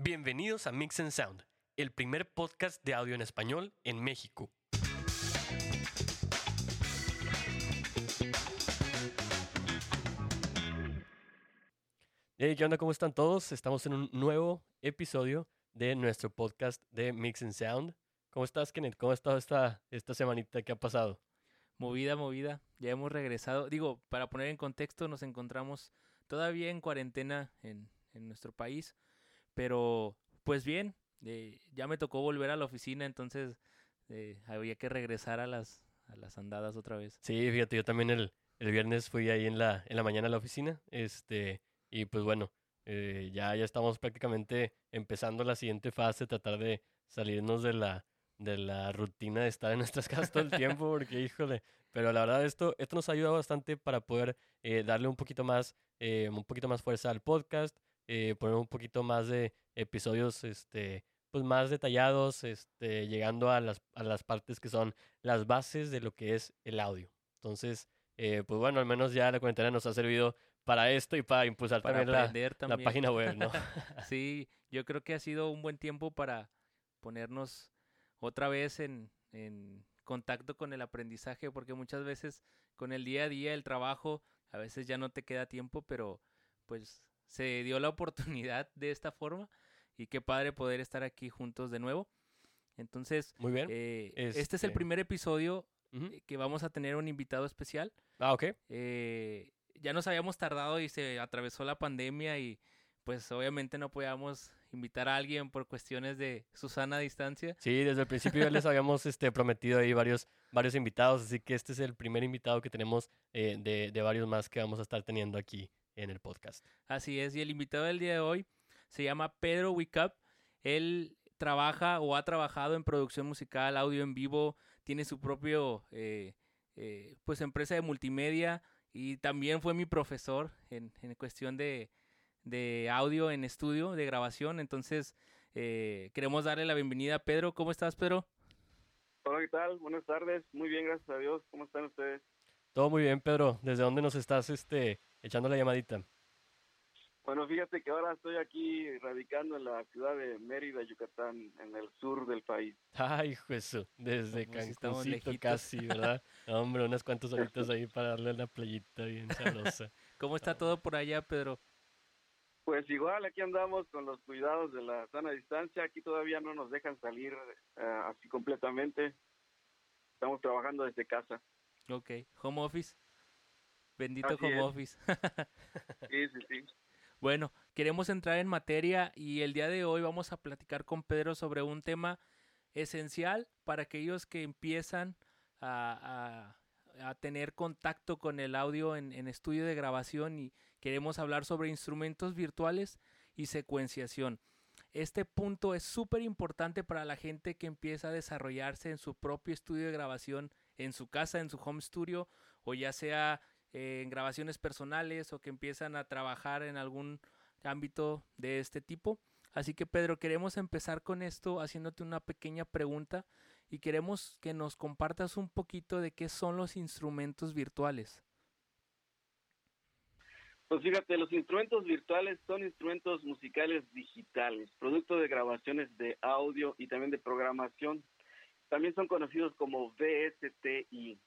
Bienvenidos a Mix and Sound, el primer podcast de audio en español en México. Hey, ¿qué onda? ¿Cómo están todos? Estamos en un nuevo episodio de nuestro podcast de Mix and Sound. ¿Cómo estás, Kenneth? ¿Cómo ha estado esta, esta semanita? ¿Qué ha pasado? Movida, movida. Ya hemos regresado. Digo, para poner en contexto, nos encontramos todavía en cuarentena en, en nuestro país. Pero, pues bien, eh, ya me tocó volver a la oficina, entonces eh, había que regresar a las, a las andadas otra vez. Sí, fíjate, yo también el, el viernes fui ahí en la, en la mañana a la oficina. Este, y pues bueno, eh, ya, ya estamos prácticamente empezando la siguiente fase, tratar de salirnos de la, de la rutina de estar en nuestras casas todo el tiempo, porque híjole, pero la verdad esto, esto nos ha ayudado bastante para poder darle un poquito más, un poquito más fuerza al podcast, eh, poner un poquito más de episodios, este, pues más detallados, este, llegando a las, a las partes que son las bases de lo que es el audio. Entonces, eh, pues bueno, al menos ya la cuarentena nos ha servido para esto y para impulsar también, la, la, página web, ¿no? sí, yo creo que ha sido un buen tiempo para ponernos otra vez en, en contacto con el aprendizaje, porque muchas veces con el día a día, el trabajo, a veces ya no te queda tiempo, pero pues se dio la oportunidad de esta forma y qué padre poder estar aquí juntos de nuevo. Entonces, Muy bien. Eh, este... es el este primer episodio eh, que vamos a tener un invitado especial. Ah, ok. Eh, ya nos habíamos tardado y se atravesó la pandemia y pues obviamente no podíamos invitar a alguien por cuestiones de Susana distancia. Sí, desde el principio ya les habíamos este, prometido ahí varios, varios invitados, así que este es el primer invitado que tenemos de, de varios más que vamos a estar teniendo aquí en el podcast. Así es, y el invitado del día de hoy se llama Pedro Wickup. Él trabaja o ha trabajado en producción musical, audio en vivo, tiene su propio eh, eh, pues empresa de multimedia y también fue mi profesor en, cuestión de, audio en estudio, de grabación. Entonces, eh, queremos darle la bienvenida a Pedro. ¿Cómo estás, Pedro? Hola, ¿qué tal? Buenas tardes. Muy bien, gracias a Dios. ¿Cómo están ustedes? Todo muy bien, Pedro. ¿Desde dónde nos estás este, echando la llamadita? Bueno, fíjate que ahora estoy aquí radicando en la ciudad de Mérida, Yucatán, en el sur del país. Ay, eso, desde Cancúncito casi, ¿verdad? Hombre, unas cuantas horitas ahí para darle a la playita bien sabrosa. ¿Cómo está todo por allá, Pedro? Pues igual, aquí andamos con los cuidados de la sana distancia. Aquí todavía no nos dejan salir eh, así completamente. Estamos trabajando desde casa. Ok, home office. Bendito home office. sí, sí, sí. Bueno, queremos entrar en materia y el día de hoy vamos a platicar con Pedro sobre un tema esencial para aquellos que empiezan a, a, tener contacto con el audio en, en, estudio de grabación y queremos hablar sobre instrumentos virtuales y secuenciación. Este punto es súper importante para la gente que empieza a desarrollarse en su propio estudio de grabación en su casa, en su home studio, o ya sea eh, en grabaciones personales o que empiezan a trabajar en algún ámbito de este tipo. Así que Pedro, queremos empezar con esto haciéndote una pequeña pregunta y queremos que nos compartas un poquito de qué son los instrumentos virtuales. Pues fíjate, los instrumentos virtuales son instrumentos musicales digitales, producto de grabaciones de audio y también de programación también son conocidos como VSTI,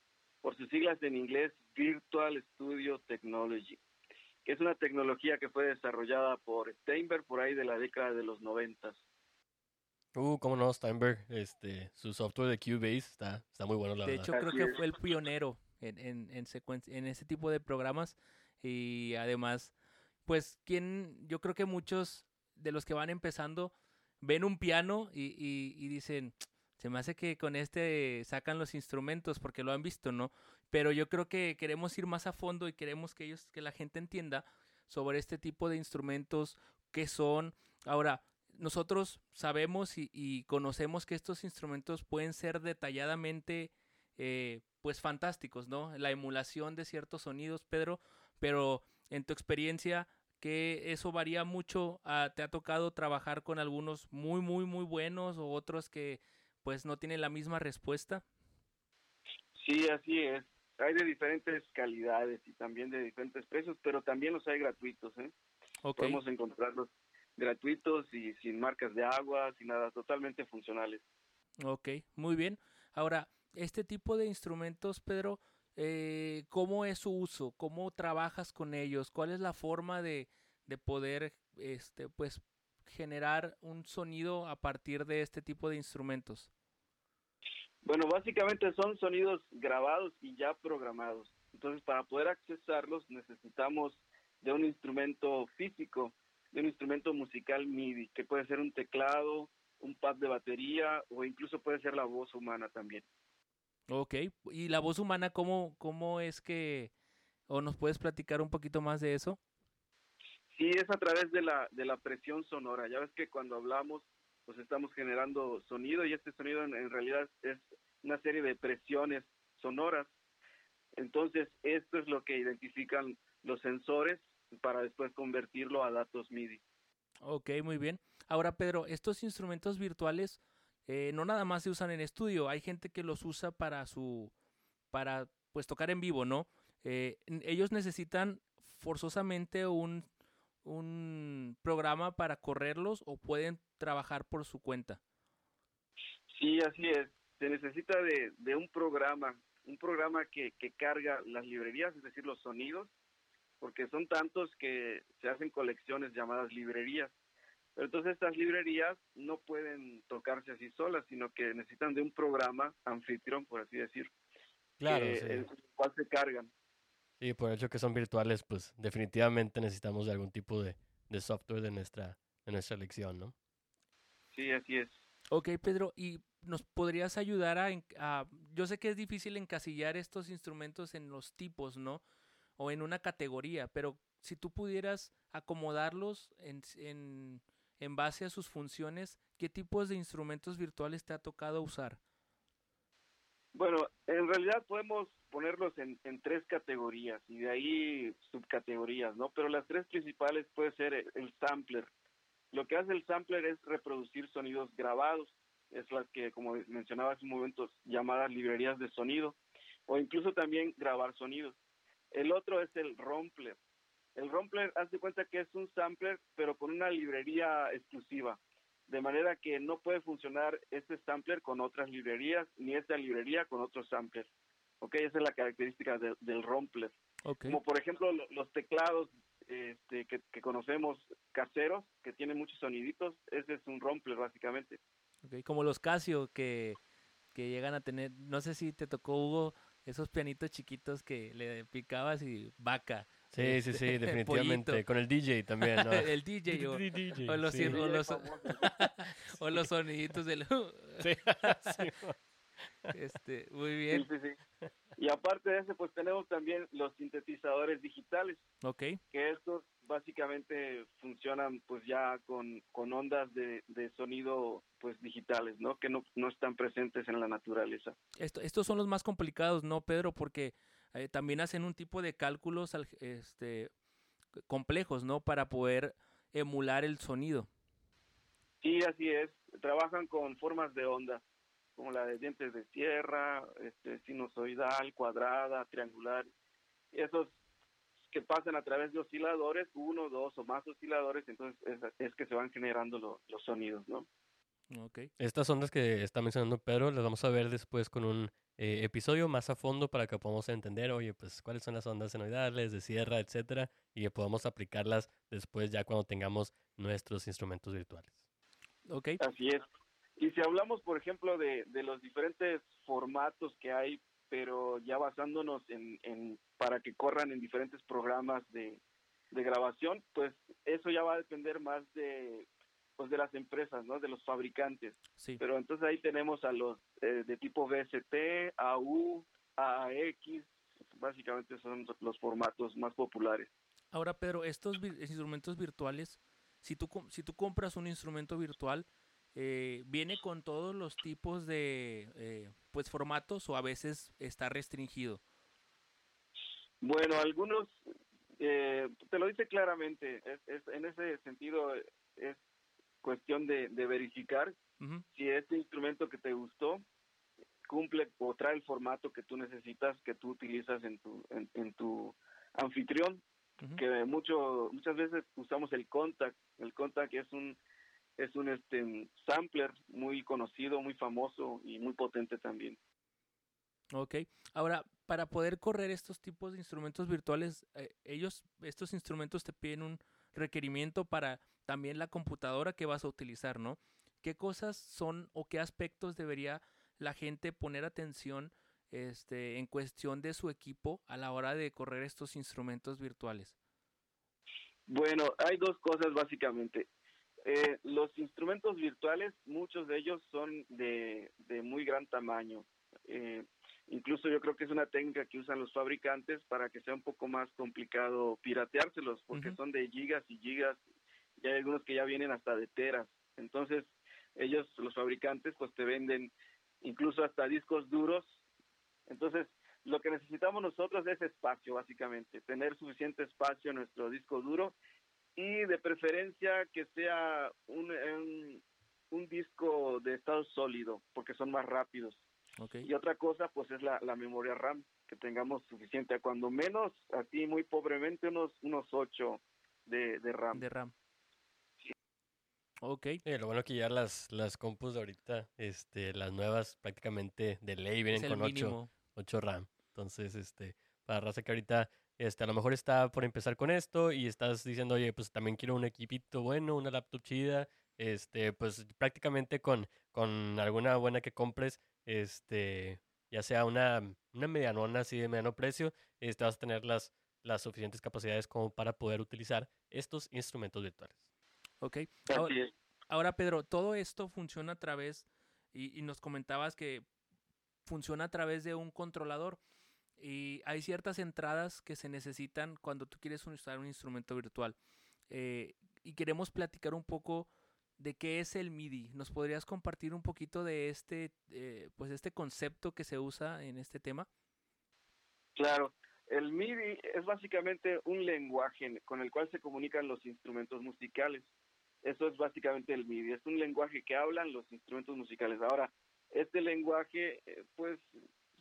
por sus siglas en inglés Virtual Studio Technology, que es una tecnología que fue desarrollada por Steinberg por ahí de la década de los noventas. Uh, cómo no, Steinberg, este, su software de Cubase está, está muy bueno, la de hecho, creo que fue el pionero en, en, en, en ese tipo de programas y además, pues, quien, yo creo que muchos de los que van empezando ven un piano y, y, y dicen, se me hace que con este sacan los instrumentos porque lo han visto, ¿no? Pero yo creo que queremos ir más a fondo y queremos que ellos, que la gente entienda sobre este tipo de instrumentos, qué son. Ahora, nosotros sabemos y, conocemos que estos instrumentos pueden ser detalladamente, eh, pues, fantásticos, ¿no? La emulación de ciertos sonidos, Pedro, pero en tu experiencia, que eso varía mucho. Ah, ¿Te ha tocado trabajar con algunos muy, muy, muy buenos o otros que pues no tiene la misma respuesta. Sí, así es. Hay de diferentes calidades y también de diferentes precios, pero también los hay gratuitos. ¿eh? Podemos encontrarlos gratuitos y sin marcas de agua, sin nada, totalmente funcionales. Ok, muy bien. Ahora, este tipo de instrumentos, Pedro, eh, ¿cómo es su uso? ¿Cómo trabajas con ellos? ¿Cuál es la forma de, de poder, este, pues, generar un sonido a partir de este tipo de instrumentos? Bueno, básicamente son sonidos grabados y ya programados. Entonces, para poder accesarlos necesitamos de un instrumento físico, de un instrumento musical MIDI, que puede ser un teclado, un pad de batería o incluso puede ser la voz humana también. Ok, ¿y la voz humana cómo, cómo es que, o nos puedes platicar un poquito más de eso? Sí, es a través de la, de la presión sonora. Ya ves que cuando hablamos, pues estamos generando sonido y este sonido en, realidad es una serie de presiones sonoras. Entonces, esto es lo que identifican los sensores para después convertirlo a datos MIDI. Ok, muy bien. Ahora, Pedro, estos instrumentos virtuales eh, no nada más se usan en estudio, hay gente que los usa para su, para pues tocar en vivo, ¿no? Eh, ellos necesitan forzosamente un, un programa para correrlos o pueden trabajar por su cuenta. Sí, así es. Se necesita de, de un programa, un programa que, que carga las librerías, es decir, los sonidos, porque son tantos que se hacen colecciones llamadas librerías. Pero entonces estas librerías no pueden tocarse así solas, sino que necesitan de un programa anfitrión, por así decir. Claro, que, sí. el cual se cargan. Sí, por el hecho que son virtuales, pues definitivamente necesitamos de algún tipo de, de software de nuestra, de nuestra elección, ¿no? Sí, así es. Ok, Pedro, ¿y nos podrías ayudar a, a, Yo sé que es difícil encasillar estos instrumentos en los tipos, ¿no? O en una categoría, pero si tú pudieras acomodarlos en, en, en base a sus funciones, ¿qué tipos de instrumentos virtuales te ha tocado usar? Bueno, en realidad podemos ponerlos en, tres categorías y de ahí subcategorías, ¿no? Pero las tres principales puede ser el, sampler. Lo que hace el sampler es reproducir sonidos grabados, es las que, como mencionaba hace un momento, llamadas librerías de sonido, o incluso también grabar sonidos. El otro es el rompler. El rompler, haz de cuenta que es un sampler, pero con una librería exclusiva de manera que no puede funcionar este sampler con otras librerías, ni esta librería con otros samplers. ¿Ok? Esa es la característica de, del rompler. Okay. Como por ejemplo los teclados este, que, que, conocemos caseros, que tienen muchos soniditos, ese es un rompler básicamente. Okay. Como los Casio que, que llegan a tener, no sé si te tocó Hugo, esos pianitos chiquitos que le picabas y vaca. Sí, sí, sí, definitivamente. Pollito. Con el DJ también, ¿no? el DJ o, DJ, o, los, sí. o, los, o los soniditos del... sí, sí. Este, muy bien. Sí, sí, sí. Y aparte de eso, pues tenemos también los sintetizadores digitales. Ok. Que estos básicamente funcionan pues ya con, con ondas de, de, sonido pues digitales, ¿no? Que no, no están presentes en la naturaleza. Esto, estos son los más complicados, ¿no, Pedro? Porque eh, también hacen un tipo de cálculos este, complejos, ¿no? Para poder emular el sonido. Sí, así es. Trabajan con formas de onda, como la de dientes de sierra, este, sinusoidal, cuadrada, triangular. Esos que pasan a través de osciladores, uno, dos o más osciladores, entonces es, es que se van generando lo, los sonidos, ¿no? Okay. Estas ondas que está mencionando Pedro las vamos a ver después con un eh, episodio más a fondo para que podamos entender, oye, pues cuáles son las ondas senoidales, de sierra, etcétera, y que podamos aplicarlas después ya cuando tengamos nuestros instrumentos virtuales. Ok. Así es. Y si hablamos, por ejemplo, de, de los diferentes formatos que hay, pero ya basándonos en, en para que corran en diferentes programas de, de grabación, pues eso ya va a depender más de pues de las empresas, ¿no? De los fabricantes. Sí. Pero entonces ahí tenemos a los eh, de tipo VST, AU, AX, básicamente son los formatos más populares. Ahora, Pedro, estos vi instrumentos virtuales, si tú, si tú compras un instrumento virtual, eh, ¿viene con todos los tipos de eh, pues formatos o a veces está restringido? Bueno, algunos, eh, te lo dice claramente, es, es, en ese sentido es cuestión de, de verificar uh -huh. si este instrumento que te gustó cumple o trae el formato que tú necesitas, que tú utilizas en tu, en, en tu anfitrión, uh -huh. que mucho, muchas veces usamos el contact El Contact es un es un este sampler muy conocido, muy famoso y muy potente también. Ok. Ahora, para poder correr estos tipos de instrumentos virtuales, eh, ellos, estos instrumentos te piden un requerimiento para también la computadora que vas a utilizar, ¿no? ¿Qué cosas son o qué aspectos debería la gente poner atención este, en cuestión de su equipo a la hora de correr estos instrumentos virtuales? Bueno, hay dos cosas básicamente. Eh, los instrumentos virtuales, muchos de ellos son de, de muy gran tamaño. Eh, incluso yo creo que es una técnica que usan los fabricantes para que sea un poco más complicado pirateárselos, porque son de gigas y gigas, y hay algunos que ya vienen hasta de teras. Entonces, ellos, los fabricantes, pues te venden incluso hasta discos duros. Entonces, lo que necesitamos nosotros es espacio, básicamente, tener suficiente espacio en nuestro disco duro y de preferencia que sea un, un, disco de estado sólido, porque son más rápidos. Y otra cosa, pues es la, la memoria RAM, que tengamos suficiente, cuando menos, así muy pobremente, unos, unos 8 de, de RAM. De RAM. Ok. lo bueno que ya las, las compus de ahorita, este, las nuevas prácticamente de ley vienen con 8, 8 RAM. Entonces, este, para raza que ahorita, este, a lo mejor está por empezar con esto y estás diciendo, oye, pues también quiero un equipito bueno, una laptop chida, este, pues prácticamente con, con alguna buena que compres, este, ya sea una, una medianona así de mediano precio, este, vas a tener las, las suficientes capacidades como para poder utilizar estos instrumentos virtuales. Ok. Ahora, Pedro, todo esto funciona a través, y, nos comentabas que funciona a través de un controlador. Y hay ciertas entradas que se necesitan cuando tú quieres usar un instrumento virtual. Eh, y queremos platicar un poco de qué es el MIDI. ¿Nos podrías compartir un poquito de este, eh, pues este concepto que se usa en este tema? Claro, el MIDI es básicamente un lenguaje con el cual se comunican los instrumentos musicales. Eso es básicamente el MIDI, es un lenguaje que hablan los instrumentos musicales. Ahora, este lenguaje, eh, pues,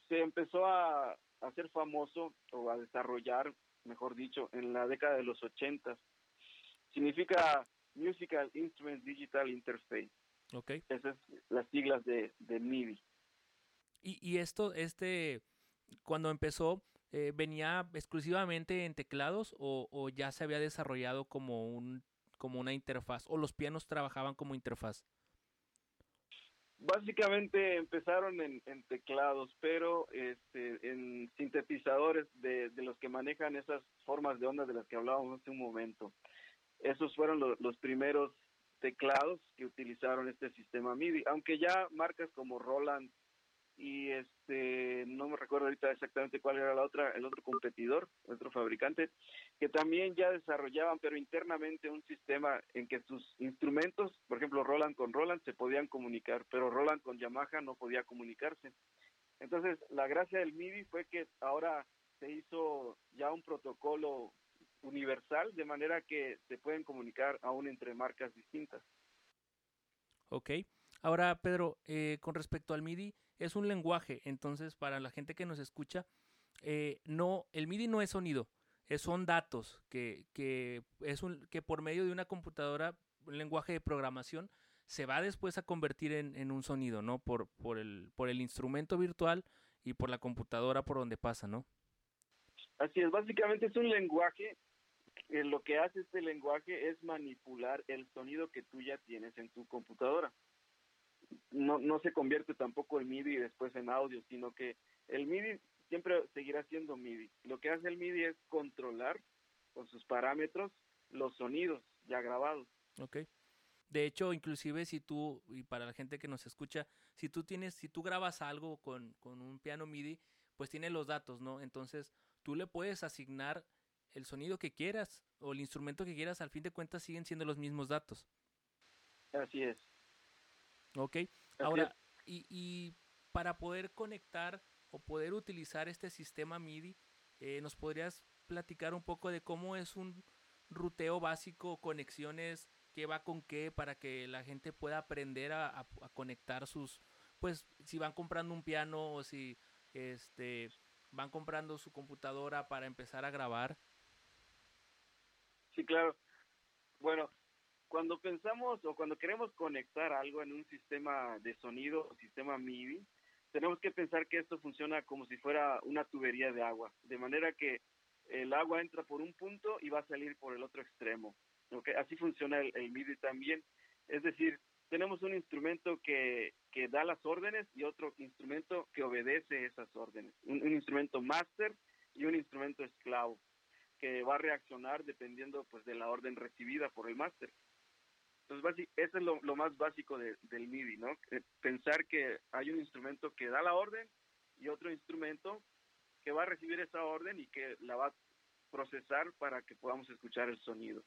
se empezó a hacer famoso o a desarrollar, mejor dicho, en la década de los ochentas. Significa Musical Instrument Digital Interface. Ok. Esas son las siglas de, de MIDI. Y, y esto, este, cuando empezó, eh, ¿venía exclusivamente en teclados o, o, ya se había desarrollado como un como una interfaz o los pianos trabajaban como interfaz? Básicamente empezaron en, teclados, pero este, en sintetizadores de, los que manejan esas formas de ondas de las que hablábamos hace un momento. Esos fueron los primeros teclados que utilizaron este sistema MIDI, aunque ya marcas como Roland y este no me recuerdo ahorita exactamente cuál era la otra el otro competidor otro fabricante que también ya desarrollaban pero internamente un sistema en que sus instrumentos por ejemplo Roland con Roland se podían comunicar pero Roland con Yamaha no podía comunicarse entonces la gracia del MIDI fue que ahora se hizo ya un protocolo universal de manera que se pueden comunicar aún entre marcas distintas Ok. Ahora, Pedro, eh, con respecto al MIDI, es un lenguaje, entonces para la gente que nos escucha, eh, no, el MIDI no es sonido, son datos que, que, es un, que por medio de una computadora, un lenguaje de programación, se va después a convertir en, en un sonido, ¿no? Por, por, el, por el instrumento virtual y por la computadora por donde pasa, ¿no? Así es, básicamente es un lenguaje lo que hace este lenguaje es manipular el sonido que tú ya tienes en tu computadora no, no se convierte tampoco el MIDI después en audio, sino que el MIDI siempre seguirá siendo MIDI. Lo que hace el MIDI es controlar con sus parámetros los sonidos ya grabados. Ok. De hecho, inclusive si tú, y para la gente que nos escucha, si tú tienes, si tú grabas algo con, con un piano MIDI, pues tiene los datos, ¿no? Entonces, tú le puedes asignar el sonido que quieras o el instrumento que quieras, al fin de cuentas siguen siendo los mismos datos. Así es. Ok, ahora, y, y, para poder conectar o poder utilizar este sistema MIDI, eh, ¿nos podrías platicar un poco de cómo es un ruteo básico, conexiones, qué va con qué, para que la gente pueda aprender a, a, conectar sus, pues, si van comprando un piano o si este, van comprando su computadora para empezar a grabar? Sí, claro. Bueno, cuando pensamos o cuando queremos conectar algo en un sistema de sonido o sistema MIDI, tenemos que pensar que esto funciona como si fuera una tubería de agua, de manera que el agua entra por un punto y va a salir por el otro extremo. Así funciona el, MIDI también. Es decir, tenemos un instrumento que, que, da las órdenes y otro instrumento que obedece esas órdenes. Un, instrumento máster y un instrumento esclavo que va a reaccionar dependiendo pues de la orden recibida por el máster. Entonces, eso es lo, lo más básico de, del MIDI, ¿no? Pensar que hay un instrumento que da la orden y otro instrumento que va a recibir esa orden y que la va a procesar para que podamos escuchar el sonido.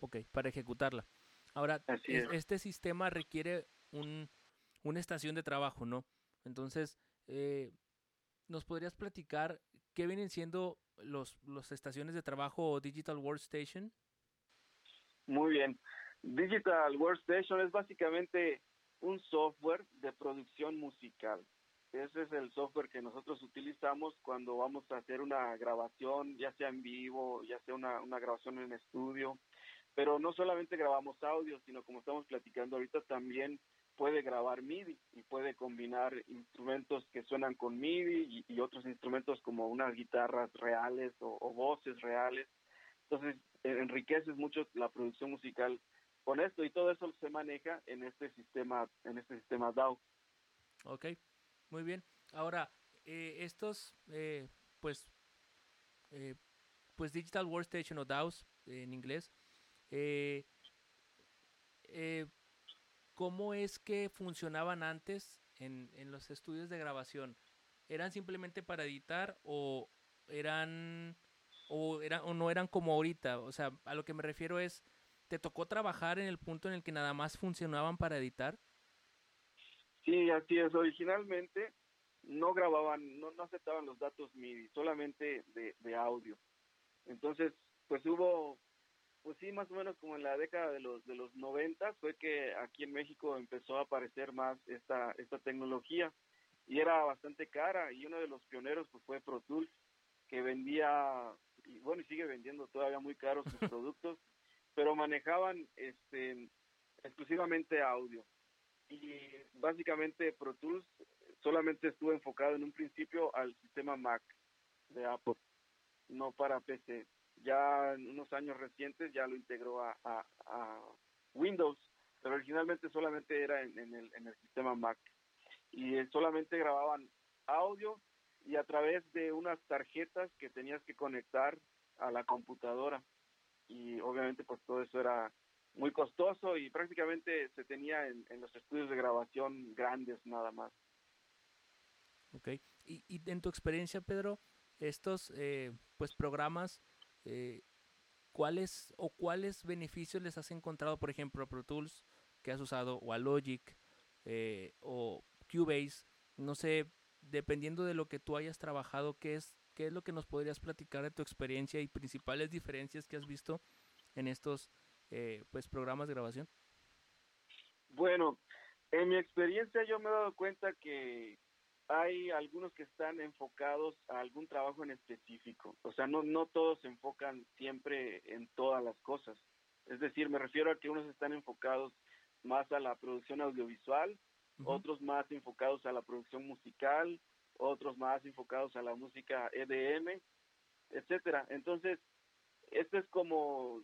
Ok, para ejecutarla. Ahora, es. este sistema requiere un, una estación de trabajo, ¿no? Entonces, eh, ¿nos podrías platicar qué vienen siendo los, los estaciones de trabajo o Digital Workstation? Muy bien. Digital Workstation es básicamente un software de producción musical. Ese es el software que nosotros utilizamos cuando vamos a hacer una grabación, ya sea en vivo, ya sea una, una grabación en estudio. Pero no solamente grabamos audio, sino como estamos platicando ahorita, también puede grabar MIDI y puede combinar instrumentos que suenan con MIDI y, otros instrumentos como unas guitarras reales o, o voces reales. Entonces, enriqueces mucho la producción musical con esto y todo eso se maneja en este sistema en este sistema DAO. Ok, muy bien. Ahora eh, estos eh, pues eh, pues Digital Workstation o DAOs en inglés eh, eh, ¿cómo es que funcionaban antes en, en los estudios de grabación? ¿Eran simplemente para editar o eran o, eran, o no eran como ahorita? O sea, a lo que me refiero es ¿Te tocó trabajar en el punto en el que nada más funcionaban para editar? Sí, así es. Originalmente no grababan, no, no aceptaban los datos MIDI, solamente de, de, audio. Entonces, pues hubo, pues sí, más o menos como en la década de los de los 90 fue que aquí en México empezó a aparecer más esta esta tecnología y era bastante cara y uno de los pioneros pues fue Pro Tools que vendía y bueno y sigue vendiendo todavía muy caros sus productos pero manejaban este exclusivamente audio. Y básicamente Pro Tools solamente estuvo enfocado en un principio al sistema Mac de Apple, no para PC. Ya en unos años recientes ya lo integró a, Windows, pero originalmente solamente era en, el, en el sistema Mac. Y solamente grababan audio y a través de unas tarjetas que tenías que conectar a la computadora y obviamente pues todo eso era muy costoso y prácticamente se tenía en, los estudios de grabación grandes nada más. Ok, y, y en tu experiencia Pedro, estos eh, pues programas, eh, ¿cuáles o cuáles beneficios les has encontrado, por ejemplo, a Pro Tools que has usado o a Logic eh, o Cubase? No sé, dependiendo de lo que tú hayas trabajado, ¿qué es ¿Qué es lo que nos podrías platicar de tu experiencia y principales diferencias que has visto en estos eh, pues programas de grabación? Bueno, en mi experiencia yo me he dado cuenta que hay algunos que están enfocados a algún trabajo en específico. O sea, no, no todos se enfocan siempre en todas las cosas. Es decir, me refiero a que unos están enfocados más a la producción audiovisual, uh -huh. otros más enfocados a la producción musical, otros más enfocados a la música EDM, etcétera. Entonces, esto es como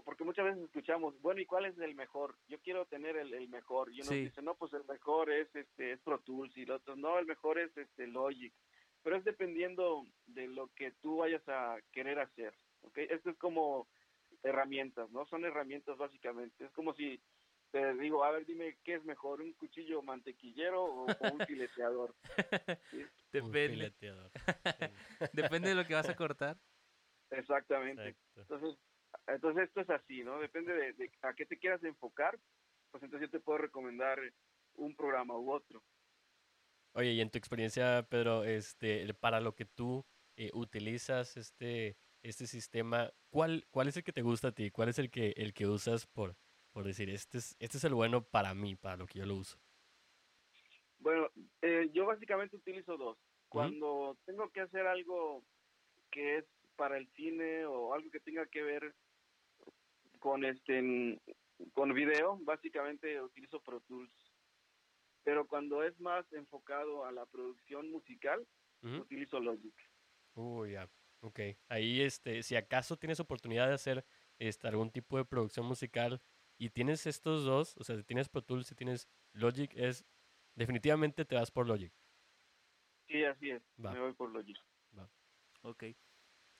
porque muchas veces escuchamos, bueno, ¿y cuál es el mejor? Yo quiero tener el, el mejor. Y uno sí. dice, no, pues el mejor es este es Pro Tools y el otro, no, el mejor es este Logic. Pero es dependiendo de lo que tú vayas a querer hacer, ¿ok? Esto es como herramientas, ¿no? Son herramientas básicamente. Es como si te digo, a ver, dime, ¿qué es mejor, un cuchillo mantequillero o, o un fileteador? ¿Sí? Depende. Un fileteador. Depende de lo que vas a cortar. Exactamente. Exacto. Entonces, entonces esto es así, ¿no? Depende de, de, a qué te quieras enfocar, pues entonces yo te puedo recomendar un programa u otro. Oye, y en tu experiencia, Pedro, este, para lo que tú eh, utilizas este, este sistema, ¿cuál, ¿cuál es el que te gusta a ti? ¿Cuál es el que, el que usas por, por decir, este es, este es el bueno para mí, para lo que yo lo uso? Bueno, eh, yo básicamente utilizo dos. Cuando uh -huh. tengo que hacer algo que es para el cine o algo que tenga que ver con este con video, básicamente utilizo Pro Tools. Pero cuando es más enfocado a la producción musical, utilizo Logic. Uy, ya. Ok. Ahí, este, si acaso tienes oportunidad de hacer este, algún tipo de producción musical y tienes estos dos, o sea, si tienes Pro Tools, si tienes Logic, es definitivamente te vas por Logic. Sí, así es. Me voy por Logic. Va. Ok.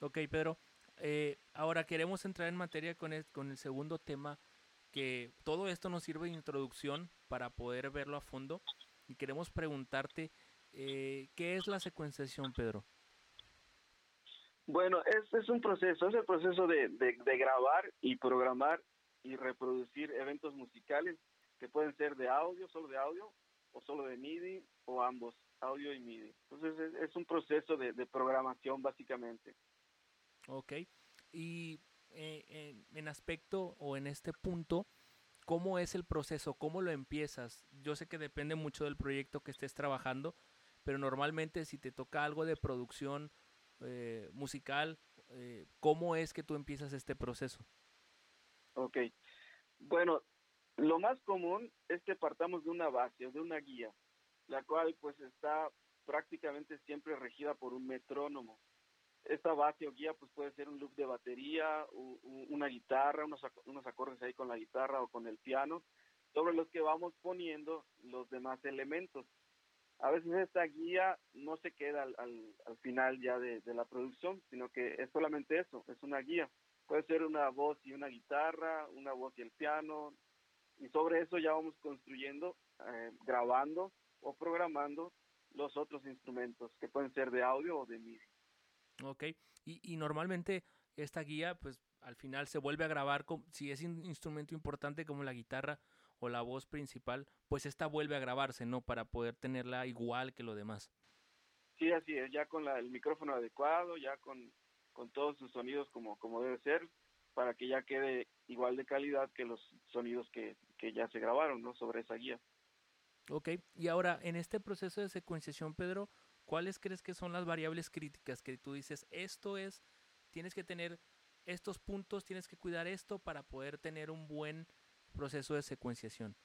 Ok, Pedro. Eh, ahora queremos entrar en materia con el, con el segundo tema, que todo esto nos sirve de introducción para poder verlo a fondo. Y queremos preguntarte, eh, ¿qué es la secuenciación, Pedro? Bueno, es, es un proceso, es el proceso de, de, grabar y programar y reproducir eventos musicales que pueden ser de audio, solo de audio, o solo de MIDI, o ambos, audio y MIDI. Entonces es, un proceso de, programación básicamente. Ok, y eh, en, aspecto o en este punto, ¿cómo es el proceso? ¿Cómo lo empiezas? Yo sé que depende mucho del proyecto que estés trabajando, pero normalmente si te toca algo de producción eh, musical, eh, ¿cómo es que tú empiezas este proceso? Ok, bueno, lo más común es que partamos de una base, de una guía, la cual pues está prácticamente siempre regida por un metrónomo. Esta base o guía pues puede ser un loop de batería, una guitarra, unos, acordes ahí con la guitarra o con el piano, sobre los que vamos poniendo los demás elementos a veces esta guía no se queda al, al, final ya de, la producción, sino que es solamente eso, es una guía. Puede ser una voz y una guitarra, una voz y el piano, y sobre eso ya vamos construyendo, eh, grabando o programando los otros instrumentos, que pueden ser de audio o de MIDI. Ok, y, y normalmente esta guía, pues al final se vuelve a grabar, con, si es un instrumento importante como la guitarra, o la voz principal, pues esta vuelve a grabarse, ¿no? Para poder tenerla igual que lo demás. Sí, así es, ya con el micrófono adecuado, ya con, con todos sus sonidos como, como debe ser, para que ya quede igual de calidad que los sonidos que, que ya se grabaron, ¿no? Sobre esa guía. Ok, y ahora, en este proceso de secuenciación, Pedro, ¿cuáles crees que son las variables críticas que tú dices, esto es, tienes que tener estos puntos, tienes que cuidar esto para poder tener un buen proceso de secuenciación?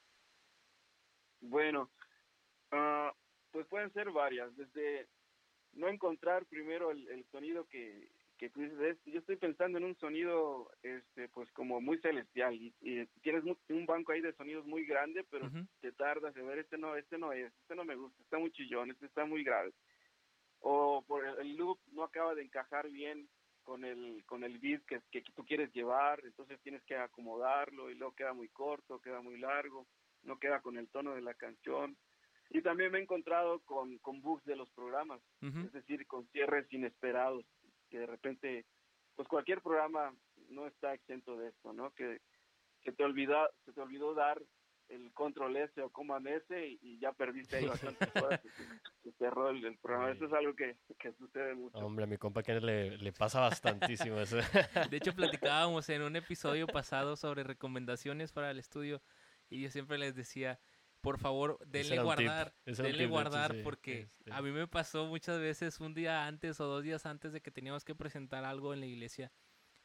Bueno, uh, pues pueden ser varias, desde no encontrar primero el, sonido que, que tú dices, yo estoy pensando en un sonido este pues como muy celestial y, tienes un banco ahí de sonidos muy grande, pero te tardas en ver este no, este no es, este no me gusta, está muy chillón, este está muy grave. O por el loop no acaba de encajar bien con el, con el beat que, que, tú quieres llevar, entonces tienes que acomodarlo y luego queda muy corto, queda muy largo, no queda con el tono de la canción. Y también me he encontrado con, con bugs de los programas, es decir, con cierres inesperados, que de repente, pues cualquier programa no está exento de esto, ¿no? Que, que te olvida, se te olvidó dar el control S o command S y, ya perdiste ahí bastantes horas. Se cerró el, programa. Eso es algo que, sucede mucho. Hombre, a mi compa que le, le pasa bastantísimo eso. De hecho, platicábamos en un episodio pasado sobre recomendaciones para el estudio y yo siempre les decía, por favor, denle guardar, denle guardar, porque este. a mí me pasó muchas veces un día antes o dos días antes de que teníamos que presentar algo en la iglesia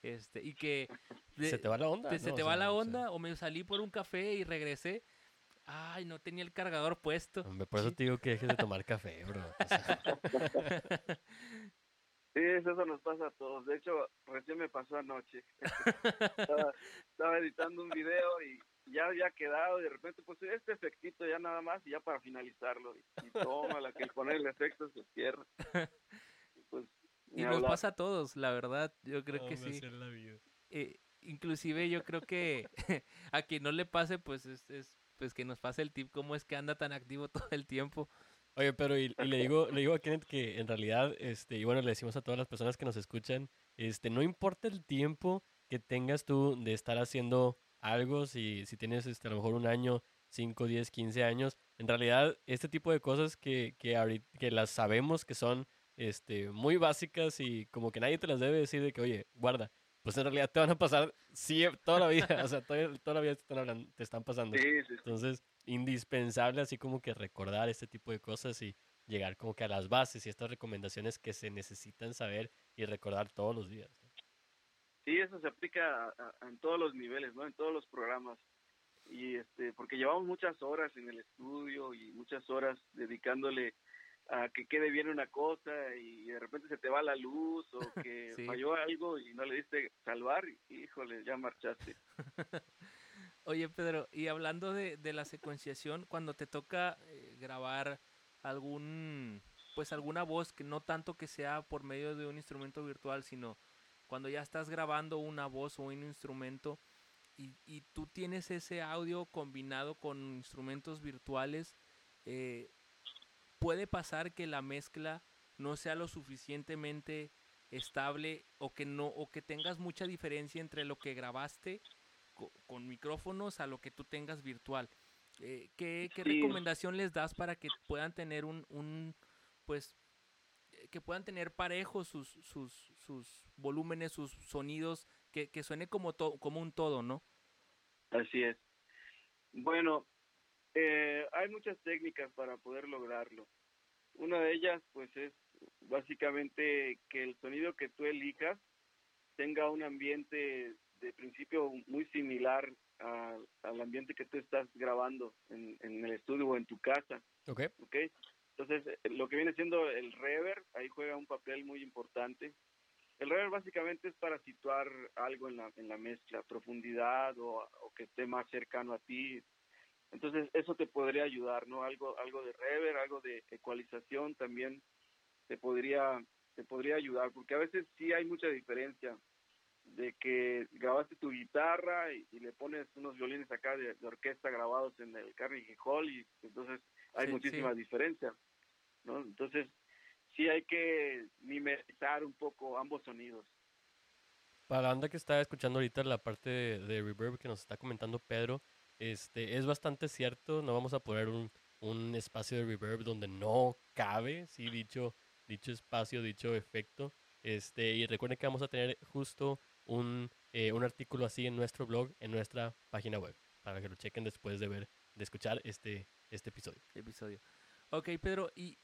este, y que... se te va la onda. se te va la onda o, me salí por un café y regresé. Ay, no tenía el cargador puesto. Hombre, por eso te digo que dejes de tomar café, bro. Sí, eso nos pasa a todos. De hecho, recién me pasó anoche. estaba, editando un video y ya había quedado y de repente pues este efectito ya nada más y ya para finalizarlo. Y, toma la que poner el efecto se cierra. Pues y nos pasa a todos, la verdad, yo creo que sí. Eh, inclusive yo creo que a quien no le pase, pues es, pues que nos pase el tip cómo es que anda tan activo todo el tiempo. Oye, pero y, le digo, le digo a Kenneth que en realidad, este, y bueno, le decimos a todas las personas que nos escuchan, este, no importa el tiempo que tengas tú de estar haciendo algo, si, si tienes este, a lo mejor un año, 5, 10, 15 años, en realidad este tipo de cosas que, que, que las sabemos que son este, muy básicas y como que nadie te las debe decir de que, oye, guarda, pues en realidad te van a pasar toda la vida, o sea, toda, la vida te están, te están pasando. Entonces, indispensable así como que recordar este tipo de cosas y llegar como que a las bases y estas recomendaciones que se necesitan saber y recordar todos los días. Sí, eso se aplica en todos los niveles, ¿no? En todos los programas. y este porque llevamos muchas horas en el estudio y muchas horas dedicándole a que quede bien una cosa y de repente se te va la luz o que falló algo y no le diste salvar, híjole, ya marchaste. Oye, Pedro, y hablando de, de la secuenciación, cuando te toca eh, grabar algún, pues alguna voz que no tanto que sea por medio de un instrumento virtual, sino cuando ya estás grabando una voz o un instrumento y, y tú tienes ese audio combinado con instrumentos virtuales, eh, puede pasar que la mezcla no sea lo suficientemente estable o que no o que tengas mucha diferencia entre lo que grabaste con micrófonos a lo que tú tengas virtual. Eh, ¿Qué, recomendación les das para que puedan tener un, un pues, que puedan tener parejos sus, sus, sus volúmenes, sus sonidos, que, que suene como, como un todo, ¿no? Así es. Bueno, eh, hay muchas técnicas para poder lograrlo. Una de ellas, pues, es básicamente que el sonido que tú elijas tenga un ambiente de principio muy similar al ambiente que tú estás grabando en, el estudio o en tu casa. Ok. okay? Entonces, eh, lo que viene siendo el reverb, ahí juega un papel muy importante. El reverb básicamente es para situar algo en la, en la mezcla, profundidad o, que esté más cercano a ti. Entonces, eso te podría ayudar, ¿no? Algo, algo de reverb, algo de ecualización también te podría, te podría ayudar, porque a veces sí hay mucha diferencia de que grabaste tu guitarra y, le pones unos violines acá de, orquesta grabados en el Carnegie Hall y entonces hay muchísima diferencia, ¿no? Entonces sí hay que mimetizar un poco ambos sonidos. Para la banda que está escuchando ahorita la parte de, reverb que nos está comentando Pedro, este es bastante cierto, no vamos a poner un, un espacio de reverb donde no cabe, sí, dicho, dicho espacio, dicho efecto. Este, y recuerden que vamos a tener justo un, eh, un artículo así en nuestro blog, en nuestra página web, para que lo chequen después de ver, de escuchar este, este episodio. episodio. Ok, Pedro, ¿y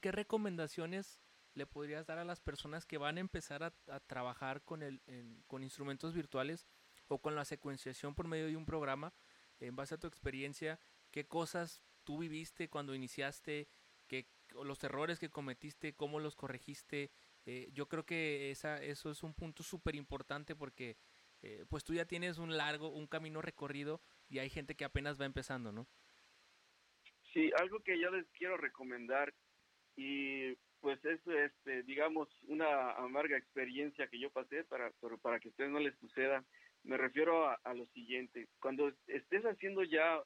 qué recomendaciones le podrías dar a las personas que van a empezar a, trabajar con, el, con instrumentos virtuales o con la secuenciación por medio de un programa? En base a tu experiencia, ¿qué cosas tú viviste cuando iniciaste? ¿Qué, los errores que cometiste, cómo los corregiste, eh, yo creo que esa, eso es un punto súper importante porque eh, pues tú ya tienes un largo, un camino recorrido y hay gente que apenas va empezando, ¿no? Sí, algo que yo les quiero recomendar y pues es, este, digamos, una amarga experiencia que yo pasé para, para que a ustedes no les suceda. Me refiero a, a lo siguiente, cuando estés haciendo ya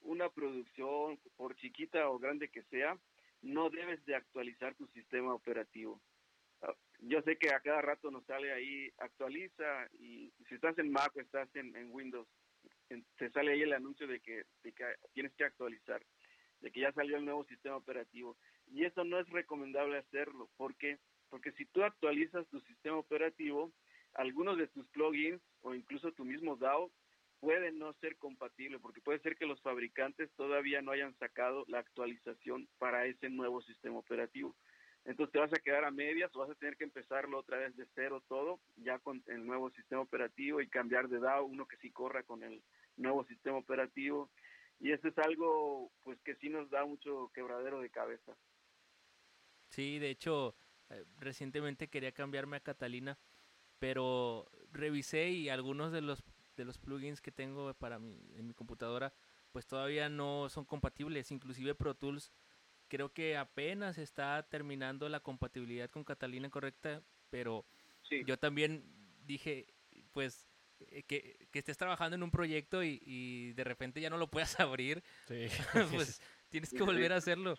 una producción, por chiquita o grande que sea, no debes de actualizar tu sistema operativo yo sé que a cada rato nos sale ahí, actualiza, y si estás en Mac o estás en, Windows, te sale ahí el anuncio de que, tienes que actualizar, de que ya salió el nuevo sistema operativo. Y eso no es recomendable hacerlo, porque porque si tú actualizas tu sistema operativo, algunos de tus plugins o incluso tu mismo DAO pueden no ser compatibles, porque puede ser que los fabricantes todavía no hayan sacado la actualización para ese nuevo sistema operativo. Entonces te vas a quedar a medias o vas a tener que empezarlo otra vez de cero todo, ya con el nuevo sistema operativo y cambiar de DAO, uno que sí corra con el nuevo sistema operativo. Y eso es algo pues que sí nos da mucho quebradero de cabeza. Sí, de hecho, eh, recientemente quería cambiarme a Catalina, pero revisé y algunos de los de los plugins que tengo para mi, en mi computadora pues todavía no son compatibles, inclusive Pro Tools creo que apenas está terminando la compatibilidad con Catalina correcta, pero yo también dije, pues, que, que, estés trabajando en un proyecto y, de repente ya no lo puedas abrir, pues tienes que volver a hacerlo.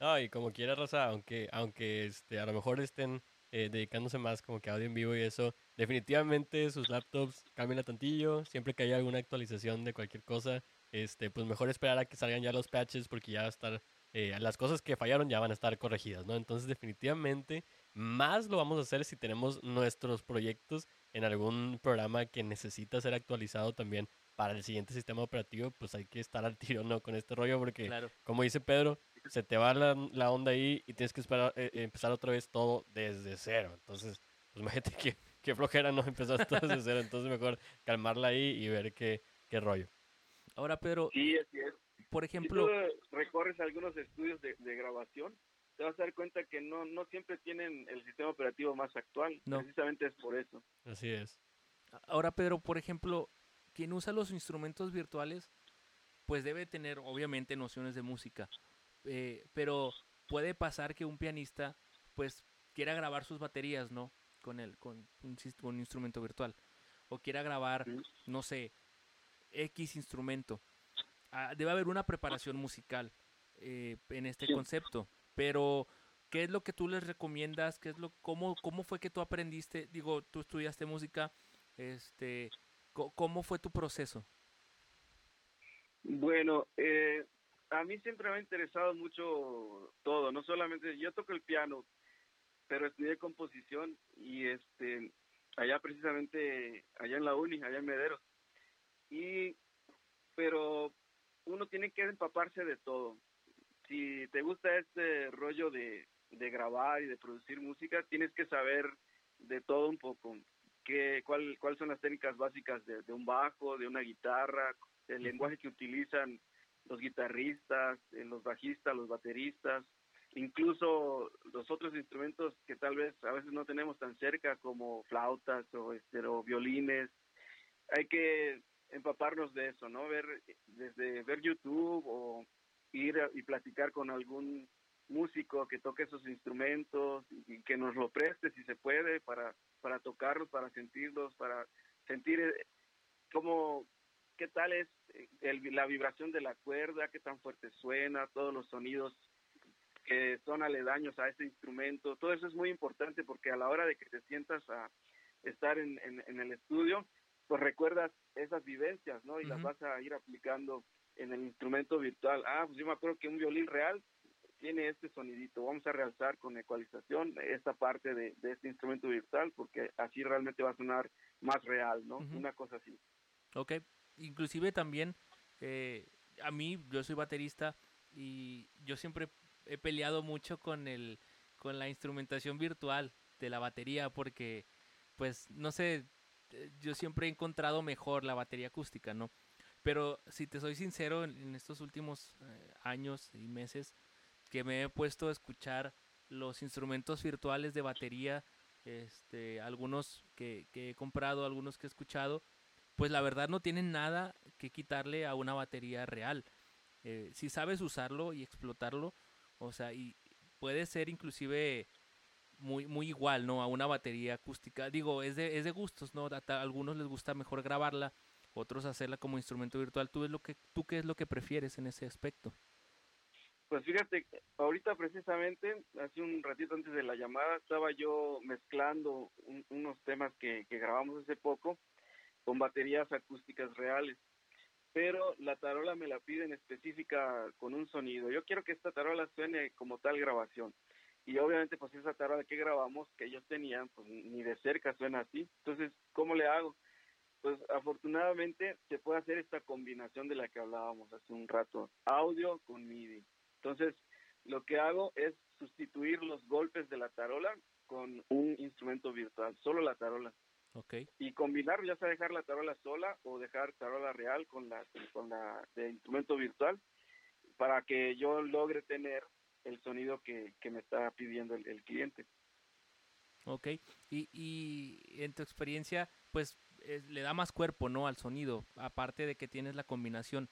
Ay, como quiera, Rosa, aunque, aunque este, a lo mejor estén eh, dedicándose más como que audio en vivo y eso, definitivamente sus laptops cambian a tantillo, siempre que haya alguna actualización de cualquier cosa, este, pues mejor esperar a que salgan ya los patches porque ya va a estar eh, las cosas que fallaron ya van a estar corregidas, ¿no? Entonces definitivamente más lo vamos a hacer si tenemos nuestros proyectos en algún programa que necesita ser actualizado también para el siguiente sistema operativo, pues hay que estar al tiro, ¿no? Con este rollo, porque como dice Pedro, se te va la, la onda ahí y tienes que esperar, eh, empezar otra vez todo desde cero. Entonces, pues imagínate que, que flojera no empezar todo desde cero. Entonces mejor calmarla ahí y ver qué, qué rollo. Ahora, pero, Sí, así es. por Si ejemplo, tú recorres algunos estudios de, de grabación, te vas a dar cuenta que no, no siempre tienen el sistema operativo más actual. No. Precisamente es por eso. Así es. ahora, Pedro, por ejemplo, quien usa los instrumentos virtuales, pues debe tener obviamente nociones de música, eh, pero puede pasar que un pianista, pues, quiera grabar sus baterías, ¿no? Con el, con un, con un instrumento virtual, o quiera grabar, Sí. no sé, X instrumento. Ah, debe haber una preparación musical eh, en este Sí. concepto, pero ¿qué es lo que tú les recomiendas? ¿Qué es lo, cómo, ¿Cómo fue que tú aprendiste? Digo, tú estudiaste música, este, ¿cómo fue tu proceso? Bueno, eh, a mí siempre me ha interesado mucho todo, no solamente yo toco el piano, pero estudié composición y este allá precisamente allá en la uni, allá en Mederos. Y pero uno tiene que empaparse de todo. Si te gusta este rollo de, de grabar y de producir música, tienes que saber de todo un poco. ¿Qué, cuál, ¿Cuáles son las técnicas básicas de, de un bajo, de una guitarra, el lenguaje que utilizan los guitarristas, eh, los bajistas, los bateristas, incluso los otros instrumentos que tal vez a veces no tenemos tan cerca como flautas o, este, o violines. Hay que empaparnos de eso, ¿no? Ver desde ver YouTube o ir a- y platicar con algún músico que toque esos instrumentos y que nos lo preste si se puede para para tocarlos, para sentirlos, para sentir eh, cómo qué tal es eh, el- la vibración de la cuerda, qué tan fuerte suena, todos los sonidos que son aledaños a ese instrumento. Todo eso es muy importante porque a la hora de que te sientas a estar en, en- en el estudio, pues recuerdas esas vivencias, ¿no? Y las vas a ir aplicando en el instrumento virtual. Ah, pues yo me acuerdo que un violín real tiene este sonidito. Vamos a realzar con ecualización esta parte de, de este instrumento virtual porque así realmente va a sonar más real, ¿no? Una cosa así. Ok, inclusive también eh, a mí, yo soy baterista y yo siempre he peleado mucho con el con la instrumentación virtual de la batería porque pues no sé, eh, yo siempre he encontrado mejor la batería acústica, ¿no? Pero si te soy sincero, en, en estos últimos eh, años y meses que me he puesto a escuchar los instrumentos virtuales de batería, este, algunos que, que he comprado, algunos que he escuchado, pues la verdad no tienen nada que quitarle a una batería real. Eh, si sabes usarlo y explotarlo, o sea, y puede ser inclusive muy, muy igual, ¿no? A una batería acústica. Digo, es de, es de gustos, ¿no? A, a algunos les gusta mejor grabarla, otros hacerla como instrumento virtual. ¿Tú, es lo que, ¿Tú qué es lo que prefieres en ese aspecto? Pues fíjate, ahorita precisamente, hace un ratito antes de la llamada, estaba yo mezclando un- unos temas que, que grabamos hace poco con baterías acústicas reales, pero la tarola me la piden específica con un sonido. Yo quiero que esta tarola suene como tal grabación. Y obviamente pues esa tarola que grabamos, que ellos tenían, pues ni de cerca suena así. Entonces, ¿cómo le hago? Pues afortunadamente se puede hacer esta combinación de la que hablábamos hace un rato, audio con MIDI. Entonces, lo que hago es sustituir los golpes de la tarola con un instrumento virtual, solo la tarola. Ok, Y combinar, ya sea dejar la tarola sola o dejar tarola real con la, con la de instrumento virtual para que yo logre tener el sonido que, que me está pidiendo el, el cliente. ok. Y, y en tu experiencia, pues eh, le da más cuerpo, ¿no? Al sonido, aparte de que tienes la combinación.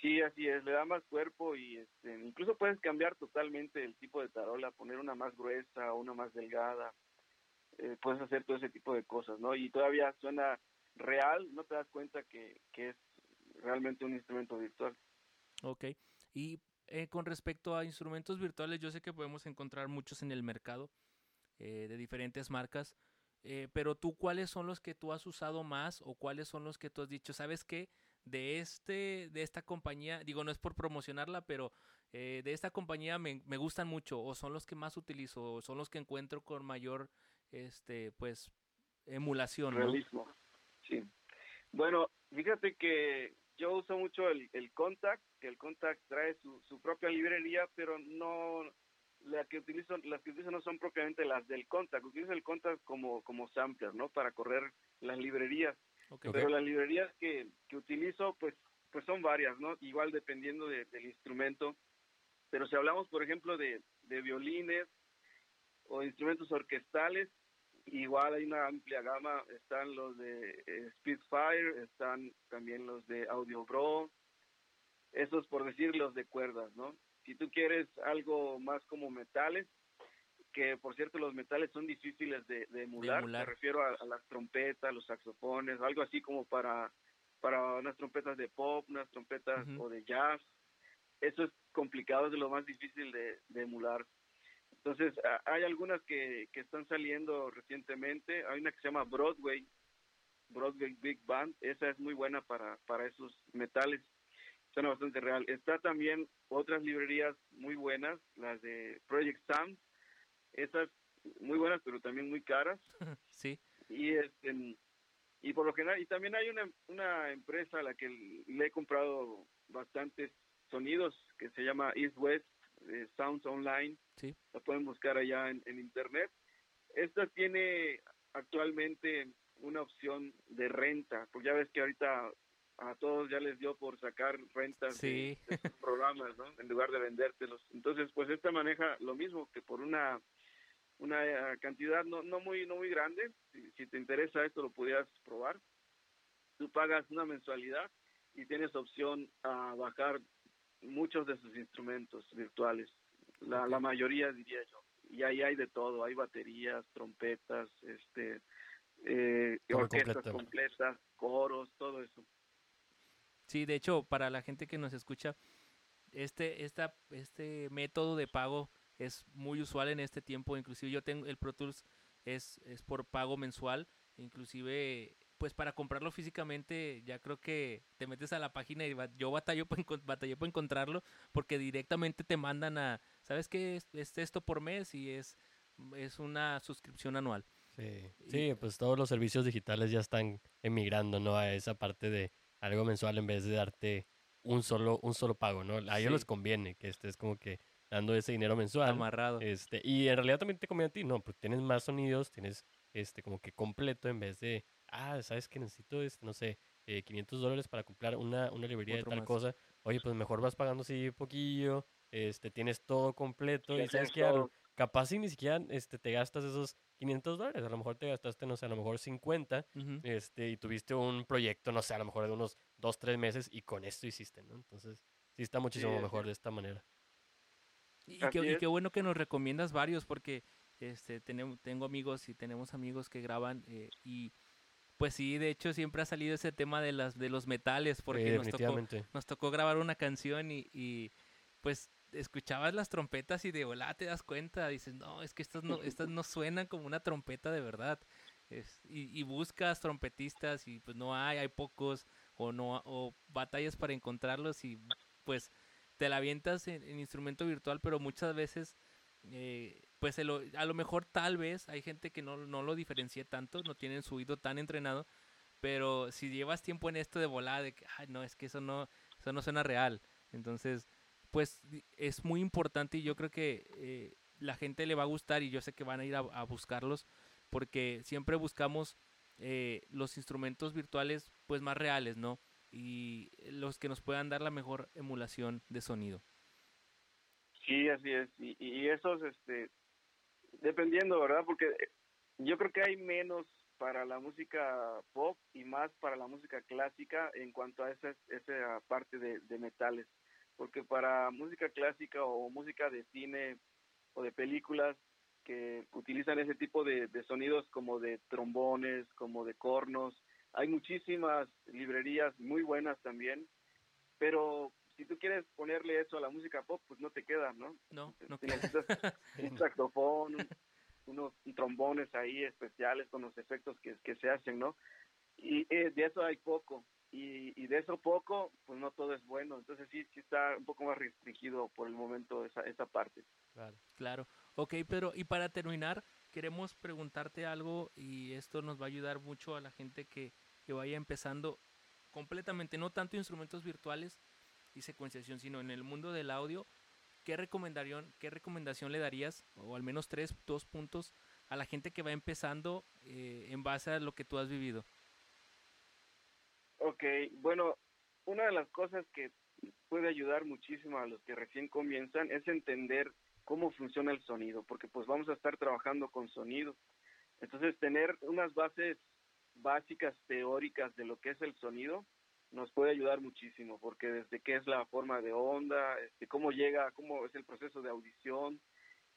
Sí, así es, le da más cuerpo y este, incluso puedes cambiar totalmente el tipo de tarola, poner una más gruesa una más delgada, eh, puedes hacer todo ese tipo de cosas, ¿no? Y todavía suena real, no te das cuenta que, que es realmente un instrumento virtual. Ok. Y eh, con respecto a instrumentos virtuales, yo sé que podemos encontrar muchos en el mercado eh, de diferentes marcas, eh, pero tú, ¿cuáles son los que tú has usado más o cuáles son los que tú has dicho, sabes qué? De, este, de esta compañía, digo, no es por promocionarla, pero eh, de esta compañía me, me gustan mucho o son los que más utilizo o son los que encuentro con mayor, este, pues, emulación. Realismo. Sí. Bueno, fíjate que yo uso mucho el, el Contact, que el Contact trae su, su propia librería, pero no la que utilizo, las que utilizo no son propiamente las del Contact, utilizo el Contact como, como sampler, ¿no? Para correr las librerías. Pero las librerías que, que utilizo, pues pues son varias, ¿no? Igual dependiendo del instrumento. Pero si hablamos, por ejemplo, de, de violines o instrumentos orquestales, igual hay una amplia gama. Están los de eh, Spitfire, están también los de Audio Bro. Esos por decir los de cuerdas, ¿no? Si tú quieres algo más como metales, que por cierto los metales son difíciles de, emular. me refiero a, las trompetas, los saxofones, algo así como para, para unas trompetas de pop, unas trompetas o de jazz. Eso es complicado, es de lo más difícil de, emular. Entonces, hay algunas que, que están saliendo recientemente. Hay una que se llama Broadway, Broadway Big Band. Esa es muy buena para, para esos metales. Suena bastante real. Está también otras librerías muy buenas, las de Project Sound esas muy buenas, pero también muy caras. sí. Y este, y por lo general, y también hay una, una empresa a la que le he comprado bastantes sonidos que se llama East West eh, Sounds Online. Sí. La pueden buscar allá en, internet. Esta tiene actualmente una opción de renta, porque ya ves que ahorita a todos ya les dio por sacar rentas de, programas, ¿no? En lugar de vendértelos. Entonces, pues esta maneja lo mismo que por una una eh, cantidad no, no muy no muy grande. Si, te interesa esto, lo pudieras probar. Tú pagas una mensualidad y tienes opción a bajar muchos de sus instrumentos virtuales. La, la mayoría, diría yo. Y ahí hay de todo. Hay baterías, trompetas, este, eh, orquestas completas, coros, todo eso. Sí, de hecho, para la gente que nos escucha, este, esta, este método de pago es muy usual en este tiempo. Inclusive yo tengo el Pro Tools es, es por pago mensual. Inclusive, pues para comprarlo físicamente, ya creo que te metes a la página y yo batallo batallé por encontrarlo porque directamente te mandan a, ¿sabes qué? Es, esto por mes y es, es una suscripción anual. Sí. sí, pues todos los servicios digitales ya están emigrando, ¿no? A esa parte de algo mensual en vez de darte un solo, un solo pago, ¿no? A ellos les conviene que estés como que dando ese dinero mensual. Amarrado. Este, y en realidad también te conviene a ti, no, porque tienes más sonidos, tienes este como que completo en vez de, ah, sabes que necesito, este, no sé, eh, 500 dólares para comprar una, una librería de tal cosa. Oye, pues mejor vas pagando así poquillo, este, tienes todo completo y sabes que capaz si ni siquiera este, te gastas esos 500 dólares, a lo mejor te gastaste, no sé, a lo mejor 50, este, y tuviste un proyecto, no sé, a lo mejor de unos 2, 3 meses y con esto hiciste, ¿no? Entonces, sí está muchísimo mejor de esta manera. Y, qué, bueno que nos recomiendas varios porque este tenemos, tengo amigos y tenemos amigos que graban eh, y pues sí, de hecho siempre ha salido ese tema de las de los metales porque nos, tocó, nos tocó grabar una canción y, y, pues escuchabas las trompetas y de hola te das cuenta, dices, no, es que estas no, estas no suenan como una trompeta de verdad. y, y, buscas trompetistas y pues no hay, hay pocos o no o batallas para encontrarlos y pues te la avientas en, instrumento virtual, pero muchas veces, eh, pues a lo mejor tal vez hay gente que no, no lo diferencia tanto, no tienen su oído tan entrenado, pero si llevas tiempo en esto de volar, de que, ay, no, es que eso no, eso no suena real. Entonces, pues es muy importante y yo creo que eh, la gente le va a gustar y yo sé que van a ir a, buscarlos porque siempre buscamos eh, los instrumentos virtuales pues más reales, ¿no? y los que nos puedan dar la mejor emulación de sonido. Sí, así es. Y, y esos, este, dependiendo, ¿verdad? Porque yo creo que hay menos para la música pop y más para la música clásica en cuanto a esa, esa parte de, de metales. Porque para música clásica o música de cine o de películas que utilizan ese tipo de, de sonidos como de trombones, como de cornos, hay muchísimas librerías muy buenas también, pero si tú quieres ponerle eso a la música pop, pues no te queda, ¿no? No, no Necesitas un saxofón, unos trombones ahí especiales con los efectos que, que se hacen, ¿no? Y eh, de eso hay poco. Y, y, de eso poco, pues no todo es bueno. Entonces sí, sí está un poco más restringido por el momento esa, esa parte. Claro, claro. Ok, pero y para terminar, queremos preguntarte algo y esto nos va a ayudar mucho a la gente que, vaya empezando completamente, no tanto instrumentos virtuales y secuenciación, sino en el mundo del audio. ¿Qué recomendación, qué recomendación le darías, o al menos tres, dos puntos, a la gente que va empezando eh, en base a lo que tú has vivido? Ok, bueno, una de las cosas que puede ayudar muchísimo a los que recién comienzan es entender cómo funciona el sonido, porque pues vamos a estar trabajando con sonido. Entonces, tener unas bases básicas teóricas de lo que es el sonido nos puede ayudar muchísimo, porque desde qué es la forma de onda, este, cómo llega, cómo es el proceso de audición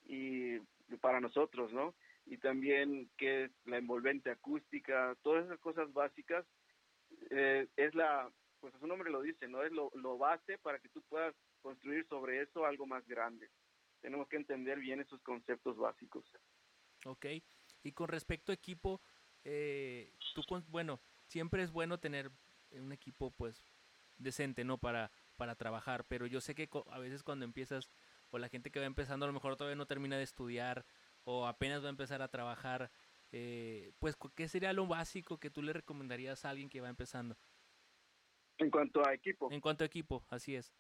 y para nosotros, ¿no? Y también qué es la envolvente acústica, todas esas cosas básicas eh, es la, pues su nombre lo dice, ¿no? Es lo, lo base para que tú puedas construir sobre eso algo más grande. Tenemos que entender bien esos conceptos básicos. Ok. Y con respecto a equipo, eh, tú, bueno, siempre es bueno tener un equipo, pues, decente, ¿no? Para, para trabajar, pero yo sé que a veces cuando empiezas, o la gente que va empezando a lo mejor todavía no termina de estudiar, o apenas va a empezar a trabajar, eh, pues, ¿qué sería lo básico que tú le recomendarías a alguien que va empezando? En cuanto a equipo. En cuanto a equipo, así es.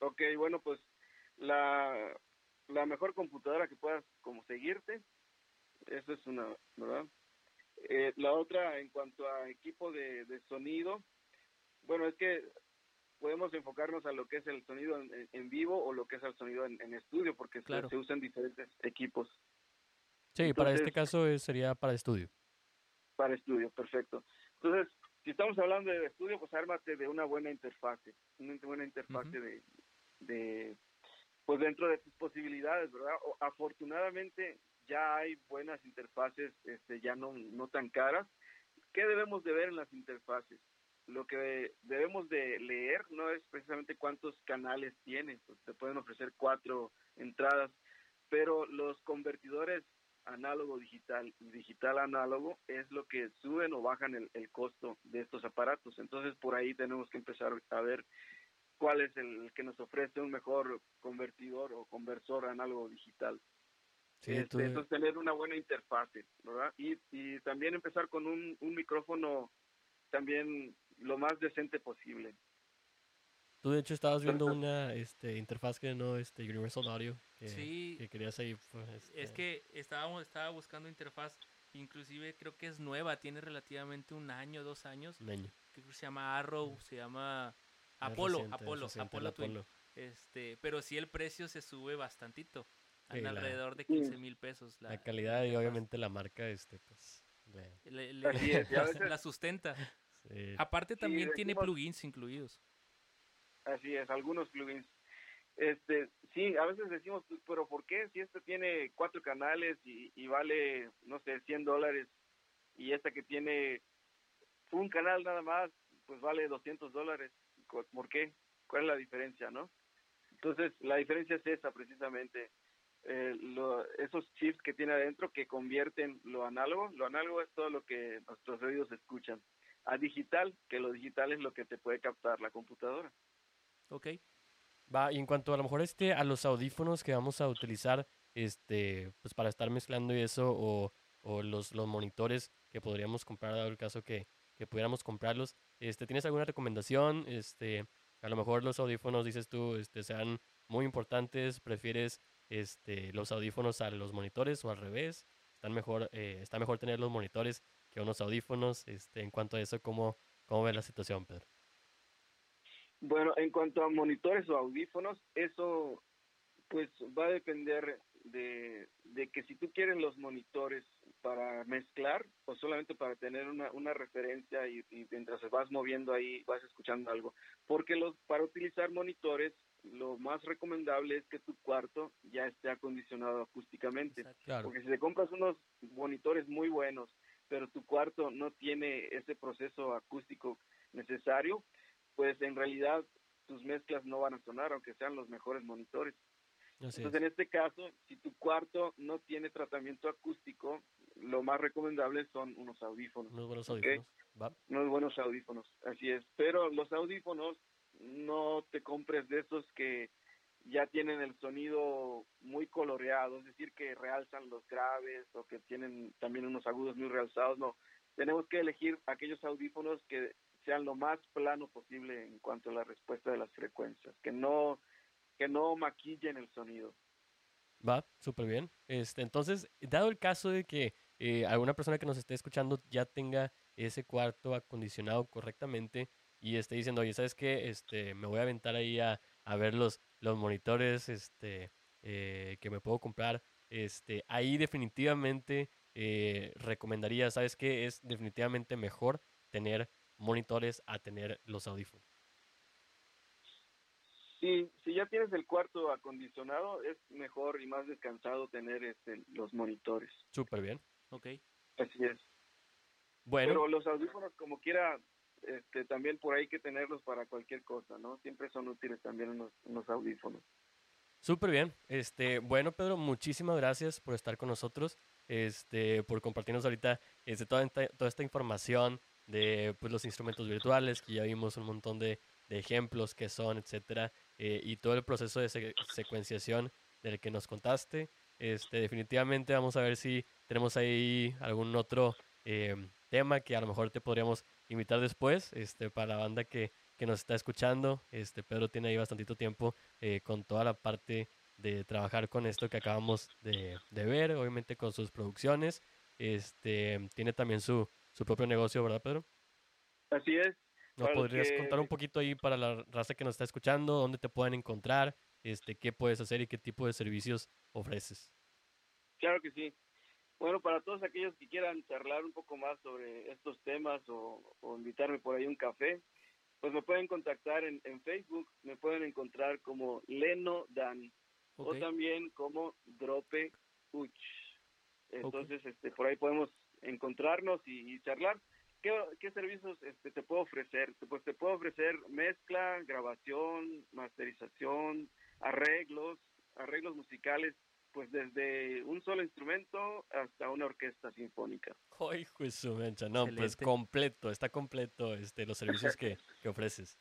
Ok, bueno, pues la, la mejor computadora que puedas como seguirte, eso es una, ¿verdad? Eh, la otra, en cuanto a equipo de, sonido, bueno, es que podemos enfocarnos a lo que es el sonido en, vivo o lo que es el sonido en, estudio, porque se, usan diferentes equipos. Sí, para este caso sería para estudio. Para estudio, perfecto. Entonces, si estamos hablando de estudio, pues ármate de una buena interfase, una buena interfase de, de, pues dentro de tus posibilidades, ¿verdad? O, afortunadamente, ya hay buenas interfaces, este, ya no, no tan caras. ¿Qué debemos de ver en las interfaces? Lo que debemos de leer no es precisamente cuántos canales tiene, pues te pueden ofrecer cuatro entradas, pero los convertidores análogo digital y digital análogo es lo que suben o bajan el, el, costo de estos aparatos. Entonces por ahí tenemos que empezar a ver cuál es el que nos ofrece un mejor convertidor o conversor análogo digital. Sí, este, Entonces tener una buena interfase, ¿verdad? Y, y también empezar con un, un micrófono también lo más decente posible. Tú de hecho estabas viendo una este, interfaz que no este Universal Audio que, sí, que querías ahí. Pues, este es que estábamos estaba buscando interfaz, inclusive creo que es nueva, tiene relativamente un año, dos años. Un año. Que se llama Arrow, se llama Apolo, Apolo, Apolo, Este, pero sí el precio se sube bastantito alrededor de 15 mil pesos. La, calidad y obviamente la marca, este, pues. la sustenta. Aparte también tiene plugins incluidos. Así es, algunos plugins. Este, sí, a veces decimos, pero ¿por qué? Si este tiene cuatro canales y, y vale, no sé, 100 dólares y esta que tiene un canal nada más, pues vale 200 dólares. ¿Por qué? ¿Cuál es la diferencia, no? Entonces, la diferencia es esa precisamente eh, esos chips que tiene adentro que convierten lo análogo, lo análogo es todo lo que nuestros oídos escuchan, a digital, que lo digital es lo que te puede captar la computadora. Ok. Va, y en cuanto a lo mejor este, a los audífonos que vamos a utilizar, este, pues para estar mezclando y eso, o, o los, los monitores que podríamos comprar, dado el caso que, que pudiéramos comprarlos, este, ¿tienes alguna recomendación? Este, a lo mejor los audífonos, dices tú, este, sean muy importantes, prefieres este, los audífonos a los monitores o al revés. Están mejor, eh, está mejor tener los monitores que unos audífonos. Este, en cuanto a eso, ¿cómo, cómo ves la situación, Pedro? Bueno, en cuanto a monitores o audífonos, eso pues va a depender de, de, que si tú quieres los monitores para mezclar o solamente para tener una, una referencia y, y, mientras vas moviendo ahí vas escuchando algo. Porque los, para utilizar monitores lo más recomendable es que tu cuarto ya esté acondicionado acústicamente. Porque si te compras unos monitores muy buenos, pero tu cuarto no tiene ese proceso acústico necesario, pues en realidad tus mezclas no van a sonar, aunque sean los mejores monitores. Entonces, en este caso, si tu cuarto no tiene tratamiento acústico, lo más recomendable son unos audífonos. Unos buenos audífonos. Unos buenos audífonos, así es. Pero los audífonos no te compres de esos que ya tienen el sonido muy coloreado, es decir, que realzan los graves o que tienen también unos agudos muy realzados, no. Tenemos que elegir aquellos audífonos que sean lo más plano posible en cuanto a la respuesta de las frecuencias, que no que no maquillen el sonido. Va, súper bien. Este, entonces, dado el caso de que eh, alguna persona que nos esté escuchando ya tenga ese cuarto acondicionado correctamente, y esté diciendo, oye, ¿sabes qué? Este, me voy a aventar ahí a, a ver los, los monitores este, eh, que me puedo comprar. Este, ahí definitivamente eh, recomendaría, ¿sabes qué? Es definitivamente mejor tener monitores a tener los audífonos. Sí, si ya tienes el cuarto acondicionado, es mejor y más descansado tener este, los monitores. Súper bien. Ok. Así es. Bueno, Pero los audífonos, como quiera, este, también por ahí hay que tenerlos para cualquier cosa, ¿no? Siempre son útiles también unos, unos audífonos. súper bien. Este, bueno, Pedro, muchísimas gracias por estar con nosotros, este, por compartirnos ahorita este, toda, toda esta información de pues, los instrumentos virtuales, que ya vimos un montón de, de ejemplos que son, etcétera, eh, y todo el proceso de se- secuenciación del que nos contaste. Este, definitivamente vamos a ver si tenemos ahí algún otro eh, tema que a lo mejor te podríamos invitar después, este, para la banda que, que nos está escuchando. Este, Pedro tiene ahí bastantito tiempo eh, con toda la parte de trabajar con esto que acabamos de, de ver, obviamente con sus producciones. Este, tiene también su, su propio negocio, ¿verdad, Pedro? Así es. ¿Nos podrías que- contar un poquito ahí para la raza que nos está escuchando, dónde te pueden encontrar, este, qué puedes hacer y qué tipo de servicios ofreces? Claro que sí. Bueno, para todos aquellos que quieran charlar un poco más sobre estos temas o, o invitarme por ahí a un café, pues me pueden contactar en, en Facebook, me pueden encontrar como Leno Dan Ok. o también como Drope Uch. Entonces, este, por ahí podemos encontrarnos y, y charlar. ¿Qué, qué servicios este, te puedo ofrecer? Pues te puedo ofrecer mezcla, grabación, masterización, arreglos, arreglos musicales, pues desde un solo instrumento hasta una orquesta sinfónica. ¡Ay, pues su mencha! No, pues Excelente. completo, está completo este, los servicios que, que ofreces.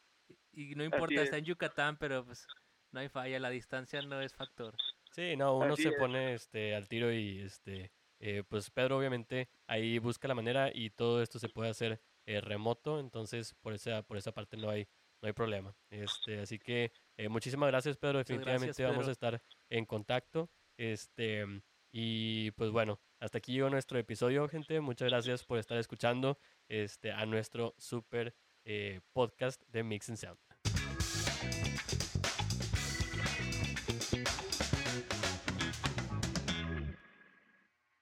Y no importa, es. está en Yucatán, pero pues no hay falla, la distancia no es factor. Sí, no, uno Así se es. pone este, al tiro y este, eh, pues Pedro obviamente ahí busca la manera y todo esto se puede hacer eh, remoto, entonces por esa, por esa parte no hay, no hay problema. Este, así que eh, muchísimas gracias Pedro, definitivamente gracias, vamos a estar en contacto. Este, y pues bueno, hasta aquí llegó nuestro episodio, gente. Muchas gracias por estar escuchando este, a nuestro super podcast de Mix and Sound.